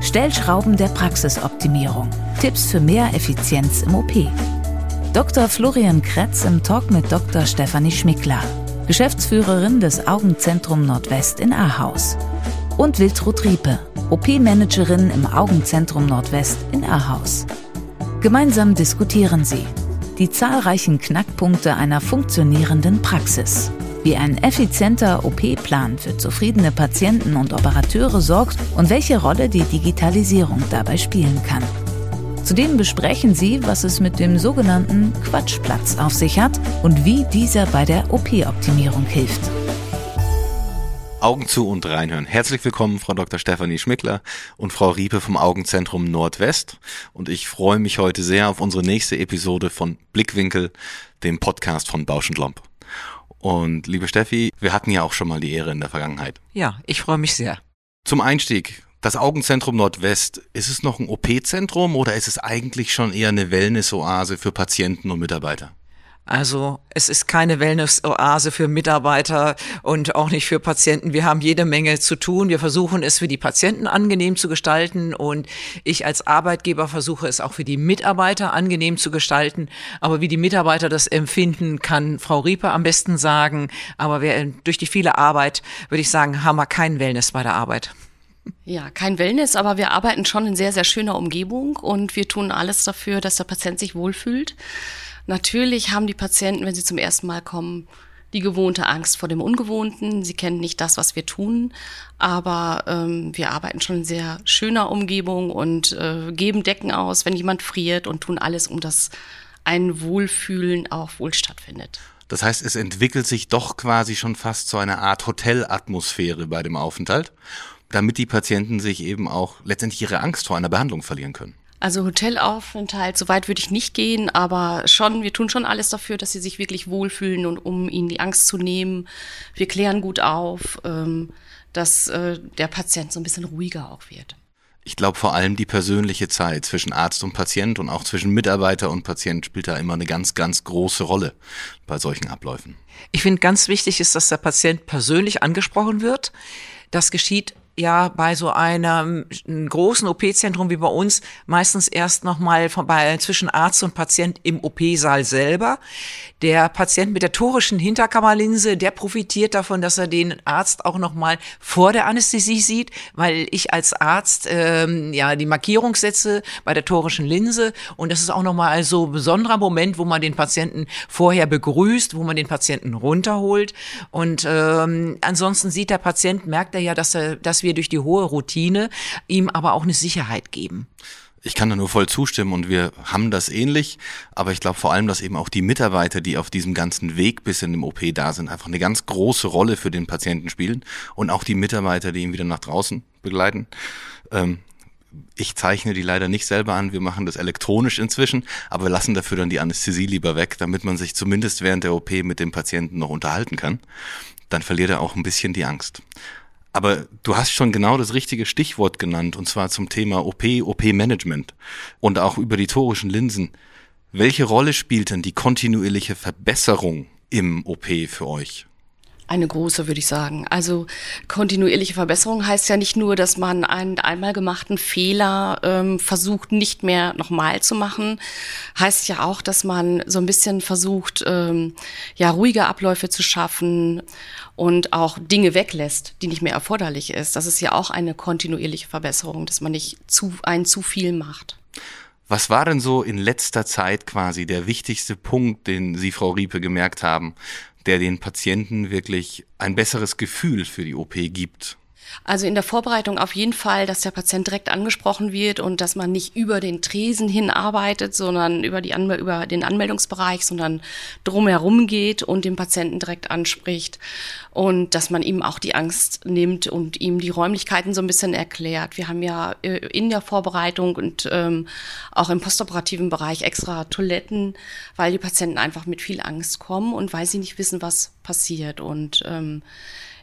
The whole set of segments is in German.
Stellschrauben der Praxisoptimierung, Tipps für mehr Effizienz im OP. Dr. Florian Kretz im Talk mit Dr. Stefanie Schmickler, Geschäftsführerin des Augenzentrum Nordwest in Ahaus. Und Wiltrud Riepe, OP-Managerin im Augenzentrum Nordwest in Ahaus. Gemeinsam diskutieren sie die zahlreichen Knackpunkte einer funktionierenden Praxis. Wie ein effizienter OP-Plan für zufriedene Patienten und Operateure sorgt und welche Rolle die Digitalisierung dabei spielen kann. Zudem besprechen sie, was es mit dem sogenannten Quatschplatz auf sich hat und wie dieser bei der OP-Optimierung hilft. Augen zu und reinhören. Herzlich willkommen, Frau Dr. Stefanie Schmickler und Frau Riepe vom Augenzentrum Nordwest. Und ich freue mich heute sehr auf unsere nächste Episode von Blickwinkel, dem Podcast von Bausch und Lomb. Und liebe Steffi, wir hatten ja auch schon mal die Ehre in der Vergangenheit. Ja, ich freue mich sehr. Zum Einstieg, das Augenzentrum Nordwest, ist es noch ein OP-Zentrum oder ist es eigentlich schon eher eine Wellness-Oase für Patienten und Mitarbeiter? Also es ist keine Wellness-Oase für Mitarbeiter und auch nicht für Patienten. Wir haben jede Menge zu tun. Wir versuchen es für die Patienten angenehm zu gestalten und ich als Arbeitgeber versuche es auch für die Mitarbeiter angenehm zu gestalten. Aber wie die Mitarbeiter das empfinden, kann Frau Rieper am besten sagen. Aber wir, durch die viele Arbeit, würde ich sagen, haben wir kein Wellness bei der Arbeit. Ja, kein Wellness, aber wir arbeiten schon in sehr, sehr schöner Umgebung und wir tun alles dafür, dass der Patient sich wohlfühlt. Natürlich haben die Patienten, wenn sie zum ersten Mal kommen, die gewohnte Angst vor dem Ungewohnten. Sie kennen nicht das, was wir tun, aber ähm, wir arbeiten schon in sehr schöner Umgebung und äh, geben Decken aus, wenn jemand friert und tun alles, um dass ein Wohlfühlen auch wohl stattfindet. Das heißt, es entwickelt sich doch quasi schon fast zu einer Art Hotelatmosphäre bei dem Aufenthalt damit die Patienten sich eben auch letztendlich ihre Angst vor einer Behandlung verlieren können. Also Hotelaufenthalt, so weit würde ich nicht gehen, aber schon, wir tun schon alles dafür, dass sie sich wirklich wohlfühlen und um ihnen die Angst zu nehmen. Wir klären gut auf, ähm, dass äh, der Patient so ein bisschen ruhiger auch wird. Ich glaube vor allem die persönliche Zeit zwischen Arzt und Patient und auch zwischen Mitarbeiter und Patient spielt da immer eine ganz, ganz große Rolle bei solchen Abläufen. Ich finde ganz wichtig ist, dass der Patient persönlich angesprochen wird. Das geschieht ja bei so einem großen OP-Zentrum wie bei uns meistens erst nochmal bei, zwischen Arzt und Patient im OP-Saal selber. Der Patient mit der torischen Hinterkammerlinse, der profitiert davon, dass er den Arzt auch nochmal vor der Anästhesie sieht, weil ich als Arzt ähm, ja die Markierung setze bei der torischen Linse und das ist auch nochmal ein so besonderer Moment, wo man den Patienten vorher begrüßt, wo man den Patienten runterholt und ähm, ansonsten sieht der Patient, merkt er ja, dass er, dass wir wir durch die hohe Routine ihm aber auch eine Sicherheit geben. Ich kann da nur voll zustimmen und wir haben das ähnlich, aber ich glaube vor allem, dass eben auch die Mitarbeiter, die auf diesem ganzen Weg bis in dem OP da sind, einfach eine ganz große Rolle für den Patienten spielen und auch die Mitarbeiter, die ihn wieder nach draußen begleiten. Ähm, ich zeichne die leider nicht selber an, wir machen das elektronisch inzwischen, aber wir lassen dafür dann die Anästhesie lieber weg, damit man sich zumindest während der OP mit dem Patienten noch unterhalten kann. Dann verliert er auch ein bisschen die Angst. Aber du hast schon genau das richtige Stichwort genannt, und zwar zum Thema OP, OP-Management und auch über die torischen Linsen. Welche Rolle spielt denn die kontinuierliche Verbesserung im OP für euch? Eine große, würde ich sagen. Also kontinuierliche Verbesserung heißt ja nicht nur, dass man einen einmal gemachten Fehler ähm, versucht, nicht mehr nochmal zu machen. Heißt ja auch, dass man so ein bisschen versucht, ähm, ja, ruhige Abläufe zu schaffen und auch Dinge weglässt, die nicht mehr erforderlich ist. Das ist ja auch eine kontinuierliche Verbesserung, dass man nicht zu, ein zu viel macht. Was war denn so in letzter Zeit quasi der wichtigste Punkt, den Sie, Frau Riepe, gemerkt haben, der den Patienten wirklich ein besseres Gefühl für die OP gibt? Also in der Vorbereitung auf jeden Fall, dass der Patient direkt angesprochen wird und dass man nicht über den Tresen hinarbeitet, sondern über, die Anmel über den Anmeldungsbereich, sondern drumherum geht und den Patienten direkt anspricht und dass man ihm auch die Angst nimmt und ihm die Räumlichkeiten so ein bisschen erklärt. Wir haben ja äh, in der Vorbereitung und ähm, auch im postoperativen Bereich extra Toiletten, weil die Patienten einfach mit viel Angst kommen und weil sie nicht wissen, was passiert und ähm,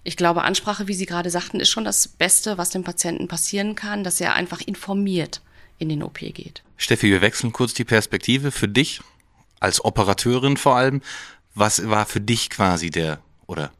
ich glaube, Ansprache, wie Sie gerade sagten, ist schon das Beste, was dem Patienten passieren kann, dass er einfach informiert in den OP geht. Steffi, wir wechseln kurz die Perspektive für dich als Operateurin vor allem. Was war für dich quasi der oder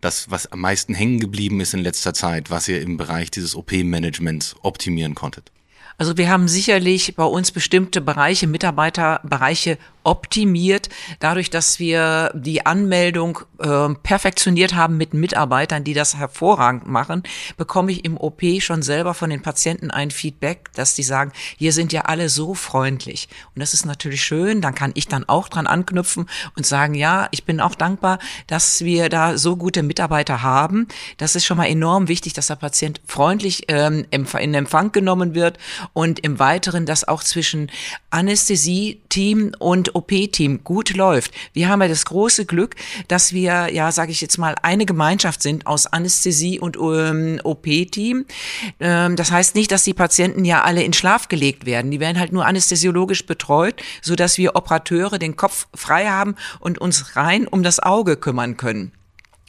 das, was am meisten hängen geblieben ist in letzter Zeit, was ihr im Bereich dieses OP-Managements optimieren konntet? Also wir haben sicherlich bei uns bestimmte Bereiche, Mitarbeiterbereiche optimiert, dadurch, dass wir die Anmeldung äh, perfektioniert haben mit Mitarbeitern, die das hervorragend machen, bekomme ich im OP schon selber von den Patienten ein Feedback, dass die sagen, hier sind ja alle so freundlich. Und das ist natürlich schön, dann kann ich dann auch dran anknüpfen und sagen, ja, ich bin auch dankbar, dass wir da so gute Mitarbeiter haben. Das ist schon mal enorm wichtig, dass der Patient freundlich ähm, in Empfang genommen wird und im Weiteren, dass auch zwischen Anästhesie-Team und OP-Team gut läuft. Wir haben ja das große Glück, dass wir, ja, sage ich jetzt mal, eine Gemeinschaft sind aus Anästhesie und ähm, OP-Team. Ähm, das heißt nicht, dass die Patienten ja alle in Schlaf gelegt werden. Die werden halt nur anästhesiologisch betreut, so dass wir Operateure den Kopf frei haben und uns rein um das Auge kümmern können.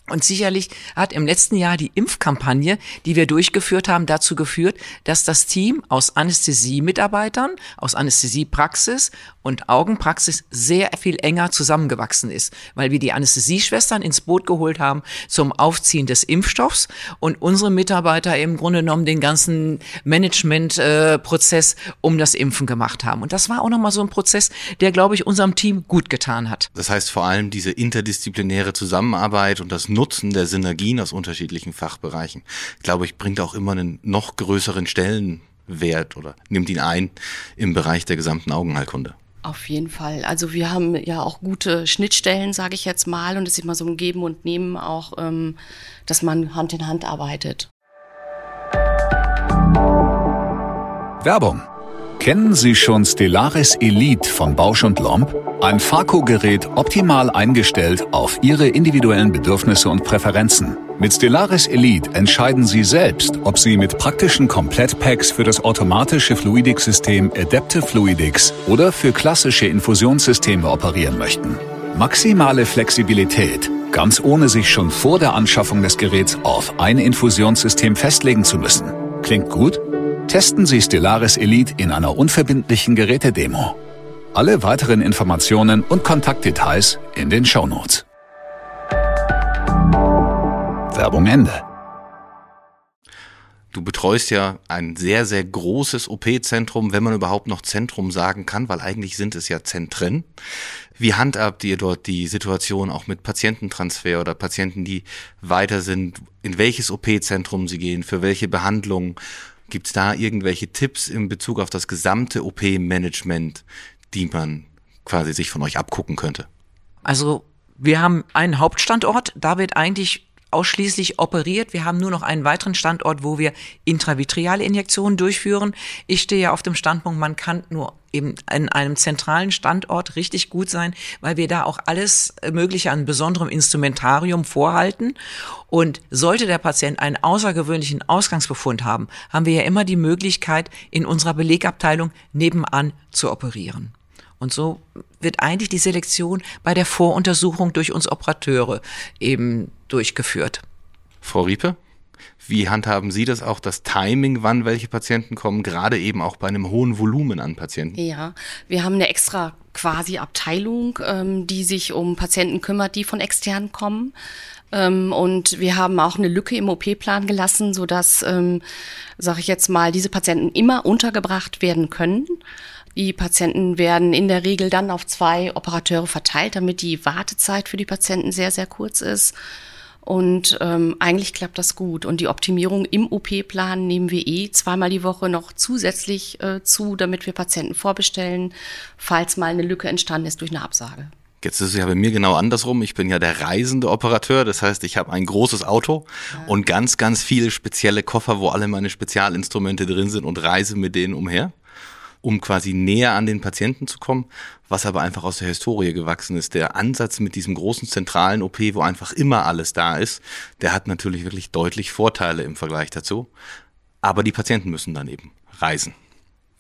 Und sicherlich hat im letzten Jahr die Impfkampagne, die wir durchgeführt haben, dazu geführt, dass das Team aus Anästhesie-Mitarbeitern, aus Anästhesiepraxis und Augenpraxis sehr viel enger zusammengewachsen ist, weil wir die Anästhesieschwestern ins Boot geholt haben zum Aufziehen des Impfstoffs und unsere Mitarbeiter im Grunde genommen den ganzen Managementprozess äh, um das Impfen gemacht haben. Und das war auch nochmal so ein Prozess, der, glaube ich, unserem Team gut getan hat. Das heißt vor allem diese interdisziplinäre Zusammenarbeit und das Nutzen der Synergien aus unterschiedlichen Fachbereichen, glaube ich, bringt auch immer einen noch größeren Stellenwert oder nimmt ihn ein im Bereich der gesamten Augenheilkunde. Auf jeden Fall. Also wir haben ja auch gute Schnittstellen, sage ich jetzt mal, und es ist immer so ein Geben und Nehmen auch, ähm, dass man Hand in Hand arbeitet. Werbung Kennen Sie schon Stellaris Elite von Bausch und Lomb? Ein Farco-Gerät optimal eingestellt auf Ihre individuellen Bedürfnisse und Präferenzen. Mit Stellaris Elite entscheiden Sie selbst, ob Sie mit praktischen Komplettpacks für das automatische Fluidics-System Adaptive Fluidics oder für klassische Infusionssysteme operieren möchten. Maximale Flexibilität, ganz ohne sich schon vor der Anschaffung des Geräts auf ein Infusionssystem festlegen zu müssen. Klingt gut? Testen Sie Stellaris Elite in einer unverbindlichen Gerätedemo. Alle weiteren Informationen und Kontaktdetails in den Shownotes. Werbung Ende. Du betreust ja ein sehr, sehr großes OP-Zentrum, wenn man überhaupt noch Zentrum sagen kann, weil eigentlich sind es ja Zentren. Wie handhabt ihr dort die Situation auch mit Patiententransfer oder Patienten, die weiter sind, in welches OP-Zentrum sie gehen, für welche Behandlungen? Gibt es da irgendwelche Tipps in Bezug auf das gesamte OP-Management, die man quasi sich von euch abgucken könnte? Also wir haben einen Hauptstandort, da wird eigentlich ausschließlich operiert. Wir haben nur noch einen weiteren Standort, wo wir intravitreale Injektionen durchführen. Ich stehe ja auf dem Standpunkt, man kann nur eben an einem zentralen Standort richtig gut sein, weil wir da auch alles Mögliche an besonderem Instrumentarium vorhalten. Und sollte der Patient einen außergewöhnlichen Ausgangsbefund haben, haben wir ja immer die Möglichkeit, in unserer Belegabteilung nebenan zu operieren. Und so wird eigentlich die Selektion bei der Voruntersuchung durch uns Operateure eben durchgeführt. Frau Riepe? Wie handhaben Sie das auch, das Timing, wann welche Patienten kommen, gerade eben auch bei einem hohen Volumen an Patienten? Ja, wir haben eine extra quasi Abteilung, ähm, die sich um Patienten kümmert, die von extern kommen. Ähm, und wir haben auch eine Lücke im OP-Plan gelassen, sodass, ähm, sage ich jetzt mal, diese Patienten immer untergebracht werden können. Die Patienten werden in der Regel dann auf zwei Operateure verteilt, damit die Wartezeit für die Patienten sehr, sehr kurz ist. Und ähm, eigentlich klappt das gut. Und die Optimierung im OP-Plan nehmen wir eh zweimal die Woche noch zusätzlich äh, zu, damit wir Patienten vorbestellen, falls mal eine Lücke entstanden ist durch eine Absage. Jetzt ist es ja bei mir genau andersrum. Ich bin ja der reisende Operateur. Das heißt, ich habe ein großes Auto ja. und ganz, ganz viele spezielle Koffer, wo alle meine Spezialinstrumente drin sind und reise mit denen umher, um quasi näher an den Patienten zu kommen, was aber einfach aus der Historie gewachsen ist. Der Ansatz mit diesem großen zentralen OP, wo einfach immer alles da ist, der hat natürlich wirklich deutlich Vorteile im Vergleich dazu. Aber die Patienten müssen dann eben reisen.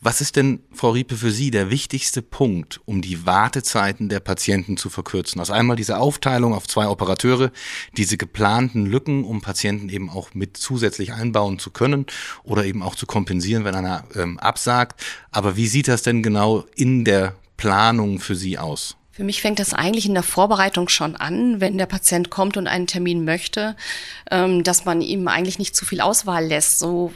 Was ist denn, Frau Riepe, für Sie der wichtigste Punkt, um die Wartezeiten der Patienten zu verkürzen? Also einmal diese Aufteilung auf zwei Operateure, diese geplanten Lücken, um Patienten eben auch mit zusätzlich einbauen zu können oder eben auch zu kompensieren, wenn einer ähm, absagt. Aber wie sieht das denn genau in der Planung für Sie aus? Für mich fängt das eigentlich in der Vorbereitung schon an, wenn der Patient kommt und einen Termin möchte, ähm, dass man ihm eigentlich nicht zu viel Auswahl lässt, so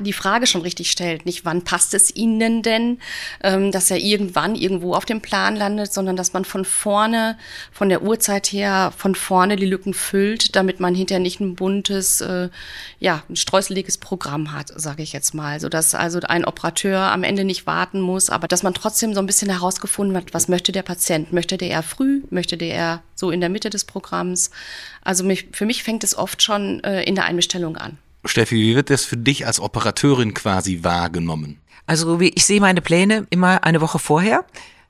die Frage schon richtig stellt, nicht wann passt es Ihnen denn, ähm, dass er irgendwann irgendwo auf dem Plan landet, sondern dass man von vorne, von der Uhrzeit her, von vorne die Lücken füllt, damit man hinterher nicht ein buntes, äh, ja, ein streuseliges Programm hat, sage ich jetzt mal, so dass also ein Operateur am Ende nicht warten muss, aber dass man trotzdem so ein bisschen herausgefunden hat, was möchte der Patient Möchte der eher früh? Möchte der eher so in der Mitte des Programms? Also mich, für mich fängt es oft schon äh, in der Einbestellung an. Steffi, wie wird das für dich als Operateurin quasi wahrgenommen? Also ich sehe meine Pläne immer eine Woche vorher.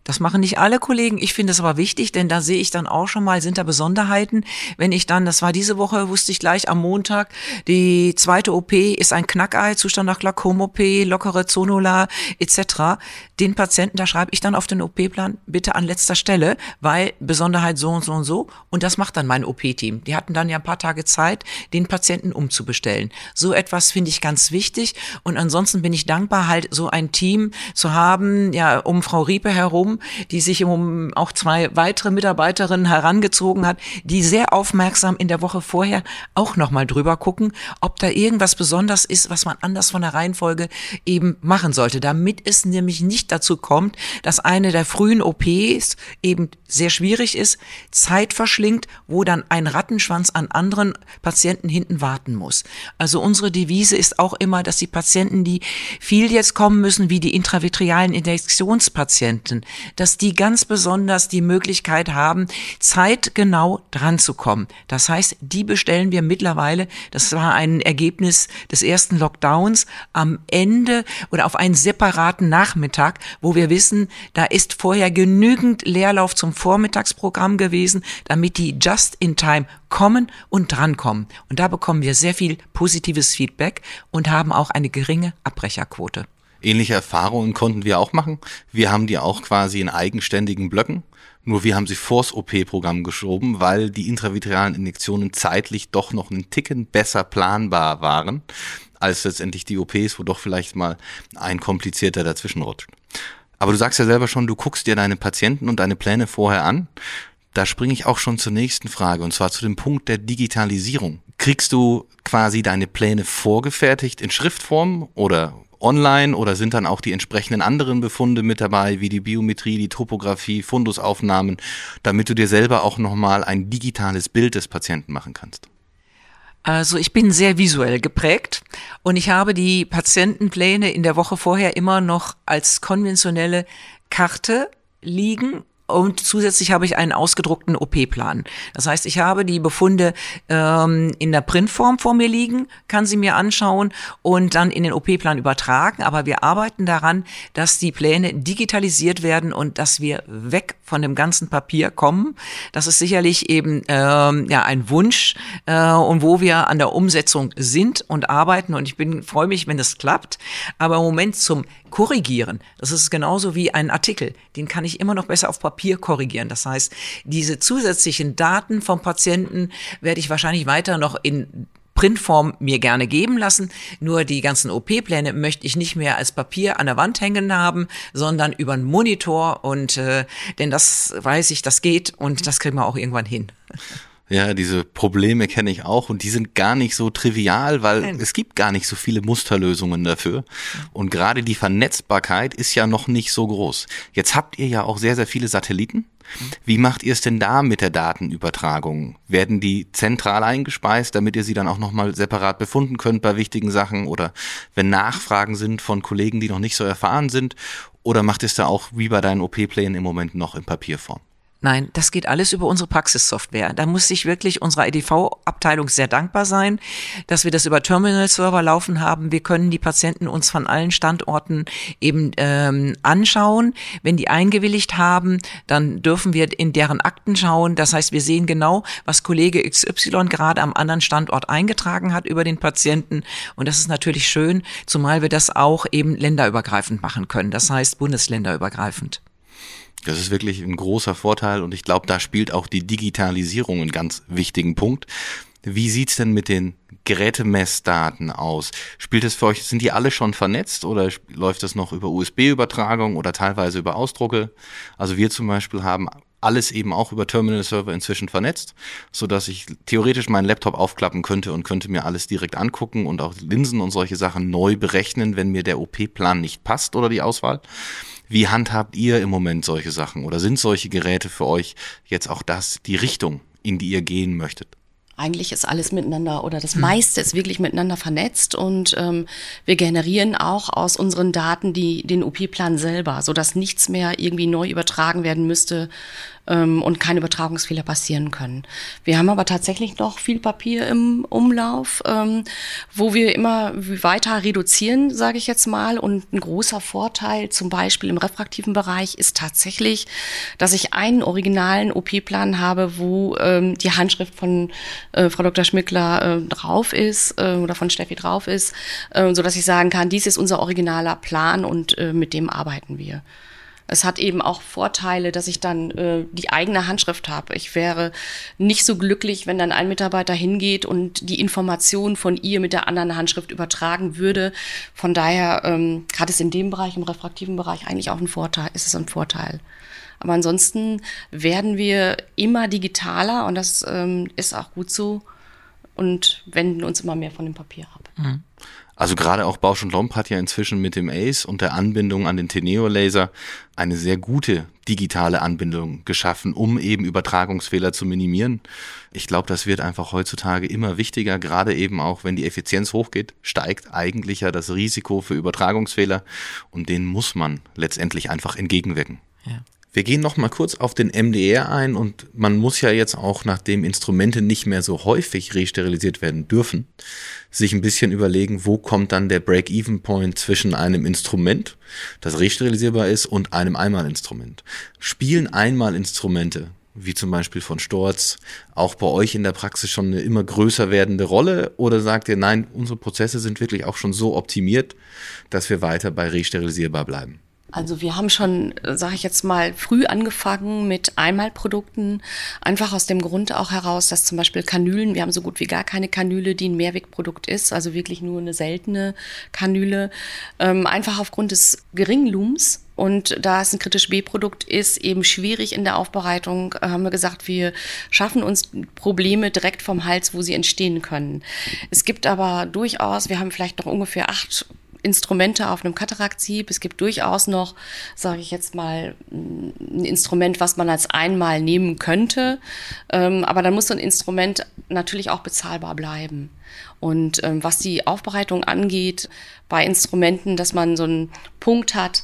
Das machen nicht alle Kollegen. Ich finde es aber wichtig, denn da sehe ich dann auch schon mal, sind da Besonderheiten. Wenn ich dann, das war diese Woche, wusste ich gleich am Montag, die zweite OP ist ein Knackei, Zustand nach Glaukom-OP, lockere Zonula etc. Den Patienten, da schreibe ich dann auf den OP-Plan bitte an letzter Stelle, weil Besonderheit so und so und so. Und das macht dann mein OP-Team. Die hatten dann ja ein paar Tage Zeit, den Patienten umzubestellen. So etwas finde ich ganz wichtig. Und ansonsten bin ich dankbar, halt so ein Team zu haben, ja, um Frau Riepe herum, die sich um auch zwei weitere Mitarbeiterinnen herangezogen hat, die sehr aufmerksam in der Woche vorher auch nochmal drüber gucken, ob da irgendwas besonders ist, was man anders von der Reihenfolge eben machen sollte, damit es nämlich nicht dazu kommt, dass eine der frühen OPs eben sehr schwierig ist, Zeit verschlingt, wo dann ein Rattenschwanz an anderen Patienten hinten warten muss. Also unsere Devise ist auch immer, dass die Patienten, die viel jetzt kommen müssen, wie die intravitrialen Injektionspatienten, dass die ganz besonders die Möglichkeit haben, zeitgenau dran zu kommen. Das heißt, die bestellen wir mittlerweile, das war ein Ergebnis des ersten Lockdowns, am Ende oder auf einen separaten Nachmittag, wo wir wissen, da ist vorher genügend Leerlauf zum Vormittagsprogramm gewesen, damit die just in time kommen und drankommen. Und da bekommen wir sehr viel positives Feedback und haben auch eine geringe Abbrecherquote. Ähnliche Erfahrungen konnten wir auch machen. Wir haben die auch quasi in eigenständigen Blöcken. Nur wir haben sie vors OP-Programm geschoben, weil die intravitralen Injektionen zeitlich doch noch einen Ticken besser planbar waren, als letztendlich die OPs, wo doch vielleicht mal ein komplizierter dazwischen rutscht. Aber du sagst ja selber schon, du guckst dir deine Patienten und deine Pläne vorher an. Da springe ich auch schon zur nächsten Frage, und zwar zu dem Punkt der Digitalisierung. Kriegst du quasi deine Pläne vorgefertigt in Schriftform oder online oder sind dann auch die entsprechenden anderen Befunde mit dabei, wie die Biometrie, die Topographie, Fundusaufnahmen, damit du dir selber auch nochmal ein digitales Bild des Patienten machen kannst? Also ich bin sehr visuell geprägt und ich habe die Patientenpläne in der Woche vorher immer noch als konventionelle Karte liegen und zusätzlich habe ich einen ausgedruckten OP-Plan. Das heißt, ich habe die Befunde ähm, in der Printform vor mir liegen, kann sie mir anschauen und dann in den OP-Plan übertragen. Aber wir arbeiten daran, dass die Pläne digitalisiert werden und dass wir weg von dem ganzen Papier kommen. Das ist sicherlich eben ähm, ja ein Wunsch äh, und wo wir an der Umsetzung sind und arbeiten. Und ich bin freue mich, wenn es klappt. Aber im Moment zum Korrigieren, das ist genauso wie ein Artikel. Den kann ich immer noch besser auf Papier Papier korrigieren. Das heißt, diese zusätzlichen Daten vom Patienten werde ich wahrscheinlich weiter noch in Printform mir gerne geben lassen. Nur die ganzen OP-Pläne möchte ich nicht mehr als Papier an der Wand hängen haben, sondern über einen Monitor. Und äh, denn das weiß ich, das geht und das kriegen wir auch irgendwann hin. Ja, diese Probleme kenne ich auch und die sind gar nicht so trivial, weil Nein. es gibt gar nicht so viele Musterlösungen dafür. Und gerade die Vernetzbarkeit ist ja noch nicht so groß. Jetzt habt ihr ja auch sehr, sehr viele Satelliten. Wie macht ihr es denn da mit der Datenübertragung? Werden die zentral eingespeist, damit ihr sie dann auch nochmal separat befunden könnt bei wichtigen Sachen oder wenn Nachfragen sind von Kollegen, die noch nicht so erfahren sind? Oder macht ihr es da auch wie bei deinen OP-Plänen im Moment noch in Papierform? Nein, das geht alles über unsere Praxissoftware. Da muss sich wirklich unsere EDV-Abteilung sehr dankbar sein, dass wir das über Terminal-Server laufen haben. Wir können die Patienten uns von allen Standorten eben ähm, anschauen. Wenn die eingewilligt haben, dann dürfen wir in deren Akten schauen. Das heißt, wir sehen genau, was Kollege XY gerade am anderen Standort eingetragen hat über den Patienten. Und das ist natürlich schön, zumal wir das auch eben länderübergreifend machen können. Das heißt bundesländerübergreifend. Das ist wirklich ein großer Vorteil und ich glaube, da spielt auch die Digitalisierung einen ganz wichtigen Punkt. Wie sieht's denn mit den Gerätemessdaten aus? Spielt es für euch, sind die alle schon vernetzt oder läuft das noch über USB-Übertragung oder teilweise über Ausdrucke? Also wir zum Beispiel haben alles eben auch über Terminal-Server inzwischen vernetzt, so dass ich theoretisch meinen Laptop aufklappen könnte und könnte mir alles direkt angucken und auch Linsen und solche Sachen neu berechnen, wenn mir der OP-Plan nicht passt oder die Auswahl. Wie handhabt ihr im Moment solche Sachen oder sind solche Geräte für euch jetzt auch das, die Richtung, in die ihr gehen möchtet? Eigentlich ist alles miteinander oder das meiste ist wirklich miteinander vernetzt und ähm, wir generieren auch aus unseren Daten die, den OP-Plan selber, so dass nichts mehr irgendwie neu übertragen werden müsste ähm, und keine Übertragungsfehler passieren können. Wir haben aber tatsächlich noch viel Papier im Umlauf, ähm, wo wir immer weiter reduzieren, sage ich jetzt mal. Und ein großer Vorteil zum Beispiel im refraktiven Bereich ist tatsächlich, dass ich einen originalen OP-Plan habe, wo ähm, die Handschrift von äh, Frau Dr. Schmickler äh, drauf ist äh, oder von Steffi drauf ist, äh, so dass ich sagen kann, dies ist unser originaler Plan und äh, mit dem arbeiten wir. Es hat eben auch Vorteile, dass ich dann äh, die eigene Handschrift habe. Ich wäre nicht so glücklich, wenn dann ein Mitarbeiter hingeht und die Information von ihr mit der anderen Handschrift übertragen würde. Von daher ähm, hat es in dem Bereich, im refraktiven Bereich eigentlich auch einen Vorteil, ist es ein Vorteil. Aber ansonsten werden wir immer digitaler und das ähm, ist auch gut so und wenden uns immer mehr von dem Papier ab. Mhm. Also gerade auch Bausch und Lomb hat ja inzwischen mit dem ACE und der Anbindung an den Teneo-Laser eine sehr gute digitale Anbindung geschaffen, um eben Übertragungsfehler zu minimieren. Ich glaube, das wird einfach heutzutage immer wichtiger, gerade eben auch, wenn die Effizienz hochgeht, steigt eigentlich ja das Risiko für Übertragungsfehler und den muss man letztendlich einfach entgegenwirken. Ja. Wir gehen noch mal kurz auf den MDR ein und man muss ja jetzt auch, nachdem Instrumente nicht mehr so häufig resterilisiert werden dürfen, sich ein bisschen überlegen, wo kommt dann der Break-Even-Point zwischen einem Instrument, das resterilisierbar ist, und einem Einmalinstrument. Spielen Einmalinstrumente, wie zum Beispiel von Storz, auch bei euch in der Praxis schon eine immer größer werdende Rolle? Oder sagt ihr, nein, unsere Prozesse sind wirklich auch schon so optimiert, dass wir weiter bei resterilisierbar bleiben? Also wir haben schon, sage ich jetzt mal, früh angefangen mit Einmalprodukten, einfach aus dem Grund auch heraus, dass zum Beispiel Kanülen, wir haben so gut wie gar keine Kanüle, die ein Mehrwegprodukt ist, also wirklich nur eine seltene Kanüle, ähm, einfach aufgrund des geringen Lums und da es ein kritisch B-Produkt ist, eben schwierig in der Aufbereitung, äh, haben wir gesagt, wir schaffen uns Probleme direkt vom Hals, wo sie entstehen können. Es gibt aber durchaus, wir haben vielleicht noch ungefähr acht Instrumente auf einem Kataraktsieb. Es gibt durchaus noch, sage ich jetzt mal, ein Instrument, was man als einmal nehmen könnte. Ähm, aber dann muss so ein Instrument natürlich auch bezahlbar bleiben. Und ähm, was die Aufbereitung angeht, bei Instrumenten, dass man so einen Punkt hat,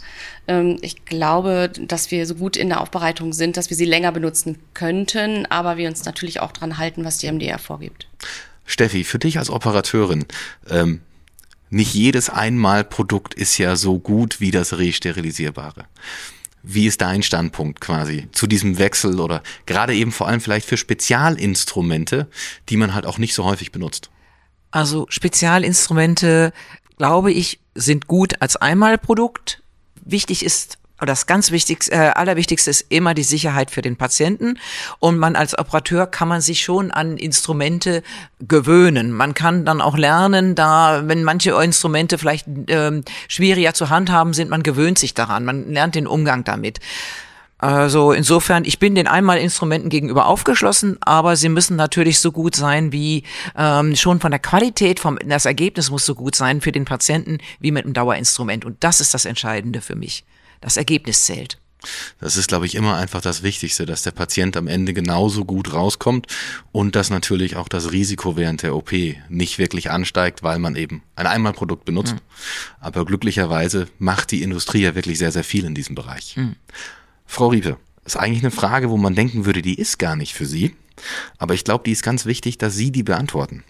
ähm, ich glaube, dass wir so gut in der Aufbereitung sind, dass wir sie länger benutzen könnten, aber wir uns natürlich auch dran halten, was die MDR vorgibt. Steffi, für dich als Operateurin, ähm, nicht jedes Einmalprodukt ist ja so gut wie das resterilisierbare. Wie ist dein Standpunkt quasi zu diesem Wechsel oder gerade eben vor allem vielleicht für Spezialinstrumente, die man halt auch nicht so häufig benutzt? Also Spezialinstrumente, glaube ich, sind gut als Einmalprodukt. Wichtig ist das ganz wichtigste, äh, allerwichtigste ist immer die Sicherheit für den Patienten. Und man als Operateur kann man sich schon an Instrumente gewöhnen. Man kann dann auch lernen, da, wenn manche Instrumente vielleicht ähm, schwieriger zu handhaben sind, man gewöhnt sich daran. Man lernt den Umgang damit. Also insofern, ich bin den Einmalinstrumenten gegenüber aufgeschlossen, aber sie müssen natürlich so gut sein wie ähm, schon von der Qualität, vom das Ergebnis muss so gut sein für den Patienten wie mit einem Dauerinstrument. Und das ist das Entscheidende für mich das Ergebnis zählt. Das ist, glaube ich, immer einfach das Wichtigste, dass der Patient am Ende genauso gut rauskommt und dass natürlich auch das Risiko während der OP nicht wirklich ansteigt, weil man eben ein Einmalprodukt benutzt. Mhm. Aber glücklicherweise macht die Industrie ja wirklich sehr, sehr viel in diesem Bereich. Mhm. Frau Riepe, ist eigentlich eine Frage, wo man denken würde, die ist gar nicht für Sie. Aber ich glaube, die ist ganz wichtig, dass Sie die beantworten.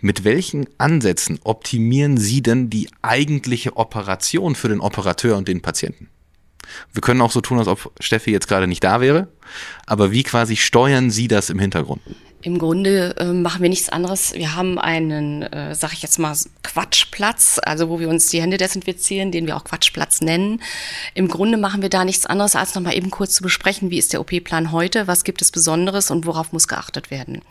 Mit welchen Ansätzen optimieren Sie denn die eigentliche Operation für den Operateur und den Patienten? Wir können auch so tun, als ob Steffi jetzt gerade nicht da wäre, aber wie quasi steuern Sie das im Hintergrund? Im Grunde äh, machen wir nichts anderes. Wir haben einen, äh, sag ich jetzt mal, Quatschplatz, also wo wir uns die Hände desinfizieren, den wir auch Quatschplatz nennen. Im Grunde machen wir da nichts anderes, als nochmal eben kurz zu besprechen, wie ist der OP-Plan heute, was gibt es Besonderes und worauf muss geachtet werden.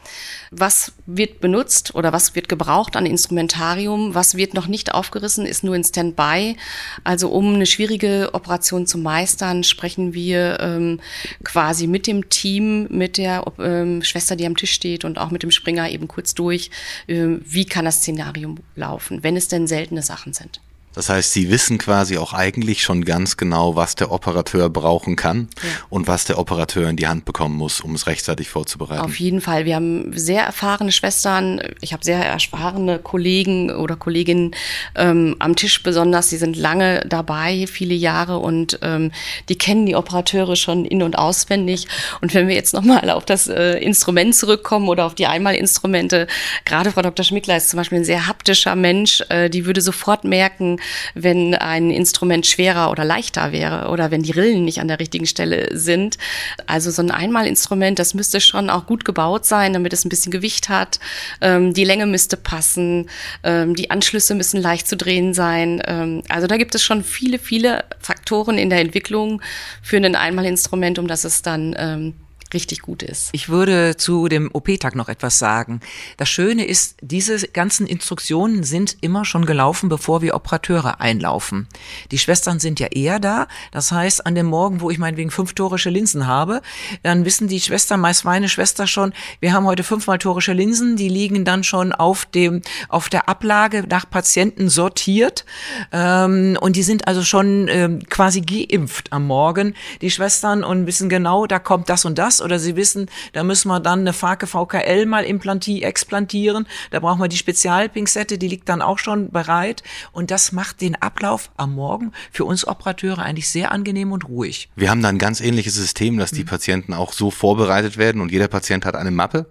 Was wird benutzt oder was wird gebraucht an Instrumentarium, was wird noch nicht aufgerissen, ist nur in Standby. Also um eine schwierige Operation zu meistern, sprechen wir ähm, quasi mit dem Team, mit der ähm, Schwester, die am Tisch steht und auch mit dem Springer eben kurz durch, ähm, wie kann das Szenario laufen, wenn es denn seltene Sachen sind. Das heißt, Sie wissen quasi auch eigentlich schon ganz genau, was der Operateur brauchen kann ja. und was der Operateur in die Hand bekommen muss, um es rechtzeitig vorzubereiten. Auf jeden Fall. Wir haben sehr erfahrene Schwestern. Ich habe sehr erfahrene Kollegen oder Kolleginnen ähm, am Tisch besonders. Die sind lange dabei, viele Jahre und ähm, die kennen die Operateure schon in- und auswendig. Und wenn wir jetzt nochmal auf das äh, Instrument zurückkommen oder auf die Einmalinstrumente, gerade Frau Dr. Schmickler ist zum Beispiel ein sehr haptischer Mensch. Äh, die würde sofort merken, wenn ein Instrument schwerer oder leichter wäre oder wenn die Rillen nicht an der richtigen Stelle sind. Also so ein Einmalinstrument, das müsste schon auch gut gebaut sein, damit es ein bisschen Gewicht hat. Ähm, die Länge müsste passen. Ähm, die Anschlüsse müssen leicht zu drehen sein. Ähm, also da gibt es schon viele, viele Faktoren in der Entwicklung für ein Einmalinstrument, um das es dann ähm, richtig gut ist. Ich würde zu dem OP-Tag noch etwas sagen. Das Schöne ist, diese ganzen Instruktionen sind immer schon gelaufen, bevor wir Operateure einlaufen. Die Schwestern sind ja eher da. Das heißt, an dem Morgen, wo ich meinetwegen fünf torische Linsen habe, dann wissen die Schwestern, meist meine Schwester schon, wir haben heute fünfmal torische Linsen, die liegen dann schon auf dem, auf der Ablage nach Patienten sortiert. Ähm, und die sind also schon ähm, quasi geimpft am Morgen, die Schwestern, und wissen genau, da kommt das und das oder Sie wissen, da müssen wir dann eine Fake VKL mal implantieren, explantieren. Da brauchen wir die Spezialpinzette, die liegt dann auch schon bereit. Und das macht den Ablauf am Morgen für uns Operateure eigentlich sehr angenehm und ruhig. Wir haben da ein ganz ähnliches System, dass die mhm. Patienten auch so vorbereitet werden und jeder Patient hat eine Mappe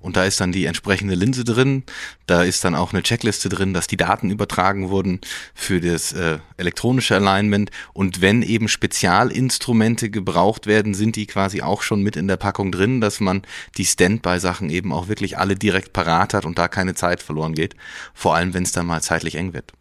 und da ist dann die entsprechende Linse drin. Da ist dann auch eine Checkliste drin, dass die Daten übertragen wurden für das äh, elektronische Alignment. Und wenn eben Spezialinstrumente gebraucht werden, sind die quasi auch schon mit in der Packung drin, dass man die Standby-Sachen eben auch wirklich alle direkt parat hat und da keine Zeit verloren geht. Vor allem, wenn es dann mal zeitlich eng wird.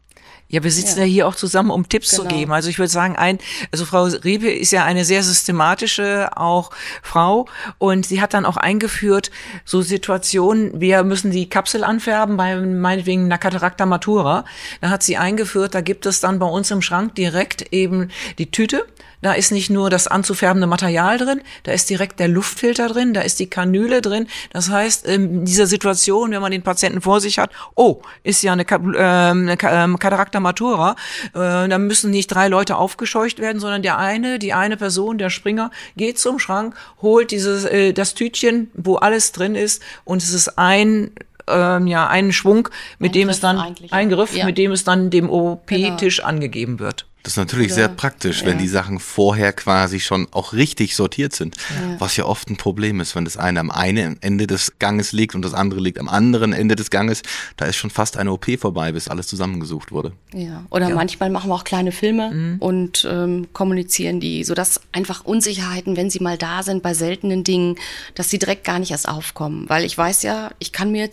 Ja, wir sitzen ja. ja, hier auch zusammen, um Tipps genau. zu geben. Also ich würde sagen, ein, also Frau Rebe ist ja eine sehr systematische auch Frau und sie hat dann auch eingeführt, so Situationen, wir müssen die Kapsel anfärben bei meinetwegen einer Katarakta Matura. Da hat sie eingeführt, da gibt es dann bei uns im Schrank direkt eben die Tüte da ist nicht nur das anzufärbende Material drin, da ist direkt der Luftfilter drin, da ist die Kanüle drin. Das heißt, in dieser Situation, wenn man den Patienten vor sich hat, oh, ist ja eine, äh, eine ähm, Katarakta matura, äh, dann müssen nicht drei Leute aufgescheucht werden, sondern der eine, die eine Person, der Springer, geht zum Schrank, holt dieses äh, das Tütchen, wo alles drin ist, und es ist ein ähm, ja einen Schwung, mit ein dem es dann ein Griff, ja. mit dem es dann dem OP-Tisch genau. angegeben wird. Das ist natürlich Oder, sehr praktisch, wenn die Sachen vorher quasi schon auch richtig sortiert sind, ja. was ja oft ein Problem ist, wenn das eine am einen Ende des Ganges liegt und das andere liegt am anderen Ende des Ganges, da ist schon fast eine OP vorbei, bis alles zusammengesucht wurde. Ja. Oder ja. manchmal machen wir auch kleine Filme mhm. und ähm, kommunizieren die, sodass einfach Unsicherheiten, wenn sie mal da sind bei seltenen Dingen, dass sie direkt gar nicht erst aufkommen, weil ich weiß ja, ich kann mir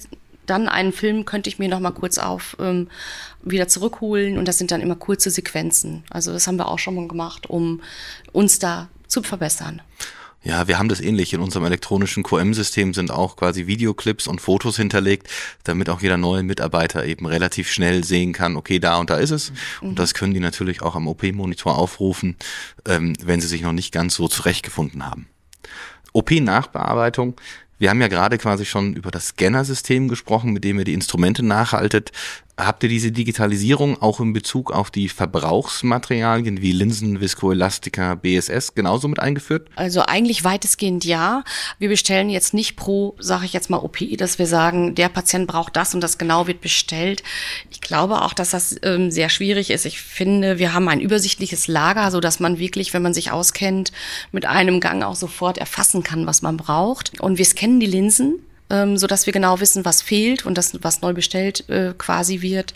dann einen Film könnte ich mir noch mal kurz auf ähm, wieder zurückholen und das sind dann immer kurze Sequenzen. Also das haben wir auch schon mal gemacht, um uns da zu verbessern. Ja, wir haben das ähnlich. In unserem elektronischen QM-System sind auch quasi Videoclips und Fotos hinterlegt, damit auch jeder neue Mitarbeiter eben relativ schnell sehen kann, okay, da und da ist es. Mhm. Und das können die natürlich auch am OP-Monitor aufrufen, ähm, wenn sie sich noch nicht ganz so zurechtgefunden haben. OP-Nachbearbeitung wir haben ja gerade quasi schon über das Scanner-System gesprochen, mit dem ihr die Instrumente nachhaltet. Habt ihr diese Digitalisierung auch in Bezug auf die Verbrauchsmaterialien wie Linsen, Viscoelastica, BSS genauso mit eingeführt? Also eigentlich weitestgehend ja. Wir bestellen jetzt nicht pro, sage ich jetzt mal, OP, dass wir sagen, der Patient braucht das und das genau wird bestellt. Ich glaube auch, dass das ähm, sehr schwierig ist. Ich finde, wir haben ein übersichtliches Lager, so dass man wirklich, wenn man sich auskennt, mit einem Gang auch sofort erfassen kann, was man braucht. Und wir scannen die Linsen ähm, so dass wir genau wissen, was fehlt und das, was neu bestellt äh, quasi wird.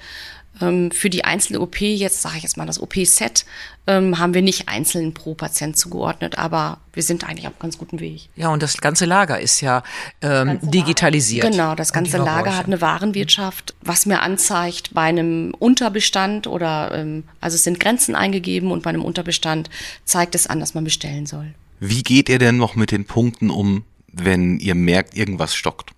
Ähm, für die einzelne OP, jetzt sage ich jetzt mal das OP-Set, ähm, haben wir nicht einzeln pro Patient zugeordnet, aber wir sind eigentlich auf einem ganz guten Weg. Ja, und das ganze Lager ist ja ähm, digitalisiert. Genau, das ganze Lager hat eine Warenwirtschaft, was mir anzeigt, bei einem Unterbestand oder, ähm, also es sind Grenzen eingegeben und bei einem Unterbestand zeigt es an, dass man bestellen soll. Wie geht ihr denn noch mit den Punkten um, wenn ihr merkt, irgendwas stockt?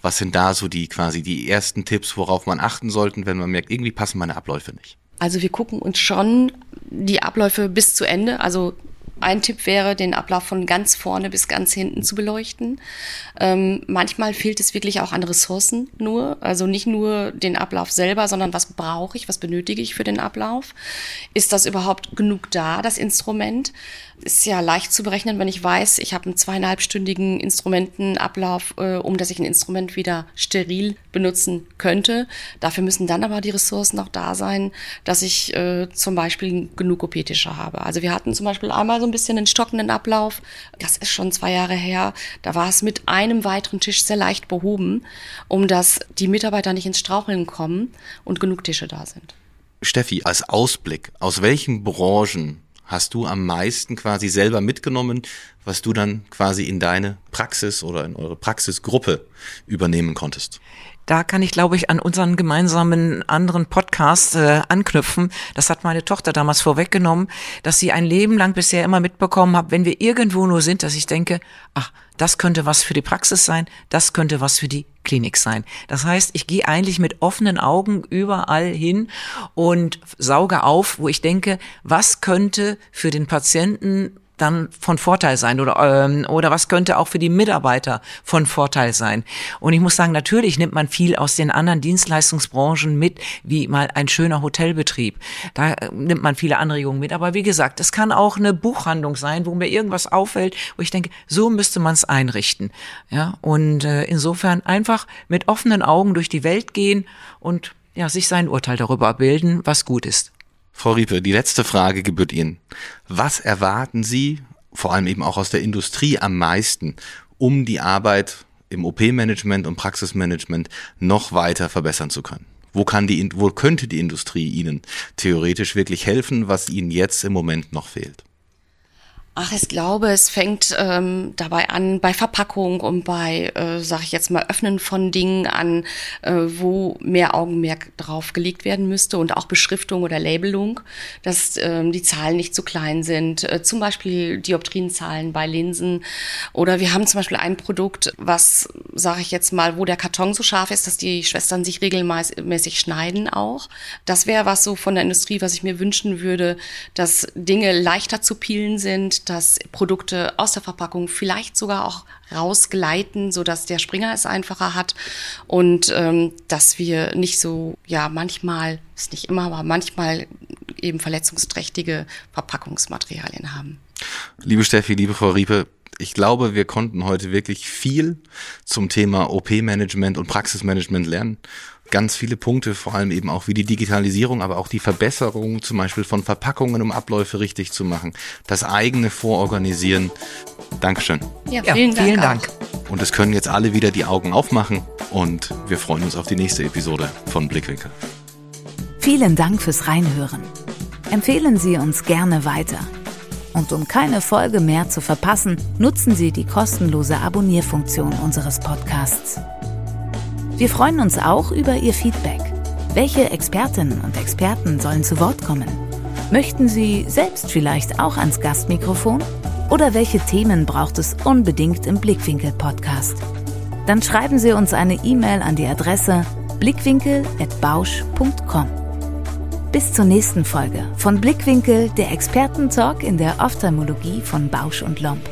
Was sind da so die quasi die ersten Tipps, worauf man achten sollte, wenn man merkt, irgendwie passen meine Abläufe nicht? Also wir gucken uns schon die Abläufe bis zu Ende. Also ein Tipp wäre, den Ablauf von ganz vorne bis ganz hinten zu beleuchten. Ähm, manchmal fehlt es wirklich auch an Ressourcen nur, also nicht nur den Ablauf selber, sondern was brauche ich, was benötige ich für den Ablauf? Ist das überhaupt genug da, das Instrument? Ist ja leicht zu berechnen, wenn ich weiß, ich habe einen zweieinhalbstündigen Instrumentenablauf, äh, um dass ich ein Instrument wieder steril benutzen könnte. Dafür müssen dann aber die Ressourcen auch da sein, dass ich äh, zum Beispiel genug OP-Tische habe. Also wir hatten zum Beispiel einmal so ein bisschen einen stockenden Ablauf. Das ist schon zwei Jahre her. Da war es mit einem weiteren Tisch sehr leicht behoben, um dass die Mitarbeiter nicht ins Straucheln kommen und genug Tische da sind. Steffi, als Ausblick, aus welchen Branchen hast du am meisten quasi selber mitgenommen, was du dann quasi in deine Praxis oder in eure Praxisgruppe übernehmen konntest? Da kann ich, glaube ich, an unseren gemeinsamen anderen Podcast äh, anknüpfen. Das hat meine Tochter damals vorweggenommen, dass sie ein Leben lang bisher immer mitbekommen hat, wenn wir irgendwo nur sind, dass ich denke, ach, das könnte was für die Praxis sein, das könnte was für die Klinik sein. Das heißt, ich gehe eigentlich mit offenen Augen überall hin und sauge auf, wo ich denke, was könnte für den Patienten dann von Vorteil sein oder ähm, oder was könnte auch für die Mitarbeiter von Vorteil sein. Und ich muss sagen, natürlich nimmt man viel aus den anderen Dienstleistungsbranchen mit, wie mal ein schöner Hotelbetrieb. Da äh, nimmt man viele Anregungen mit. Aber wie gesagt, es kann auch eine Buchhandlung sein, wo mir irgendwas auffällt, wo ich denke, so müsste man es einrichten. Ja, und äh, insofern einfach mit offenen Augen durch die Welt gehen und ja, sich sein Urteil darüber bilden, was gut ist. Frau Riepe, die letzte Frage gebührt Ihnen. Was erwarten Sie, vor allem eben auch aus der Industrie, am meisten, um die Arbeit im OP-Management und Praxismanagement noch weiter verbessern zu können? Wo kann die, wo könnte die Industrie Ihnen theoretisch wirklich helfen, was Ihnen jetzt im Moment noch fehlt? Ach, ich glaube, es fängt ähm, dabei an bei Verpackung und bei, äh, sage ich jetzt mal, Öffnen von Dingen an, äh, wo mehr Augenmerk drauf gelegt werden müsste und auch Beschriftung oder Labelung, dass ähm, die Zahlen nicht zu klein sind. Äh, zum Beispiel Dioptrienzahlen bei Linsen. Oder wir haben zum Beispiel ein Produkt, was, sage ich jetzt mal, wo der Karton so scharf ist, dass die Schwestern sich regelmäßig schneiden auch. Das wäre was so von der Industrie, was ich mir wünschen würde, dass Dinge leichter zu peelen sind dass Produkte aus der Verpackung vielleicht sogar auch rausgleiten, so dass der Springer es einfacher hat und ähm, dass wir nicht so, ja, manchmal, ist nicht immer, aber manchmal eben verletzungsträchtige Verpackungsmaterialien haben. Liebe Steffi, liebe Frau Riepe, ich glaube, wir konnten heute wirklich viel zum Thema OP-Management und Praxismanagement lernen ganz viele Punkte, vor allem eben auch wie die Digitalisierung, aber auch die Verbesserung zum Beispiel von Verpackungen, um Abläufe richtig zu machen, das eigene Vororganisieren. Dankeschön. Ja, vielen, ja, vielen Dank. Dank. Und es können jetzt alle wieder die Augen aufmachen und wir freuen uns auf die nächste Episode von Blickwinkel. Vielen Dank fürs Reinhören. Empfehlen Sie uns gerne weiter. Und um keine Folge mehr zu verpassen, nutzen Sie die kostenlose Abonnierfunktion unseres Podcasts. Wir freuen uns auch über Ihr Feedback. Welche Expertinnen und Experten sollen zu Wort kommen? Möchten Sie selbst vielleicht auch ans Gastmikrofon? Oder welche Themen braucht es unbedingt im Blickwinkel-Podcast? Dann schreiben Sie uns eine E-Mail an die Adresse blickwinkel.bausch.com. Bis zur nächsten Folge von Blickwinkel, der Expertentalk in der Ophthalmologie von Bausch und Lomb.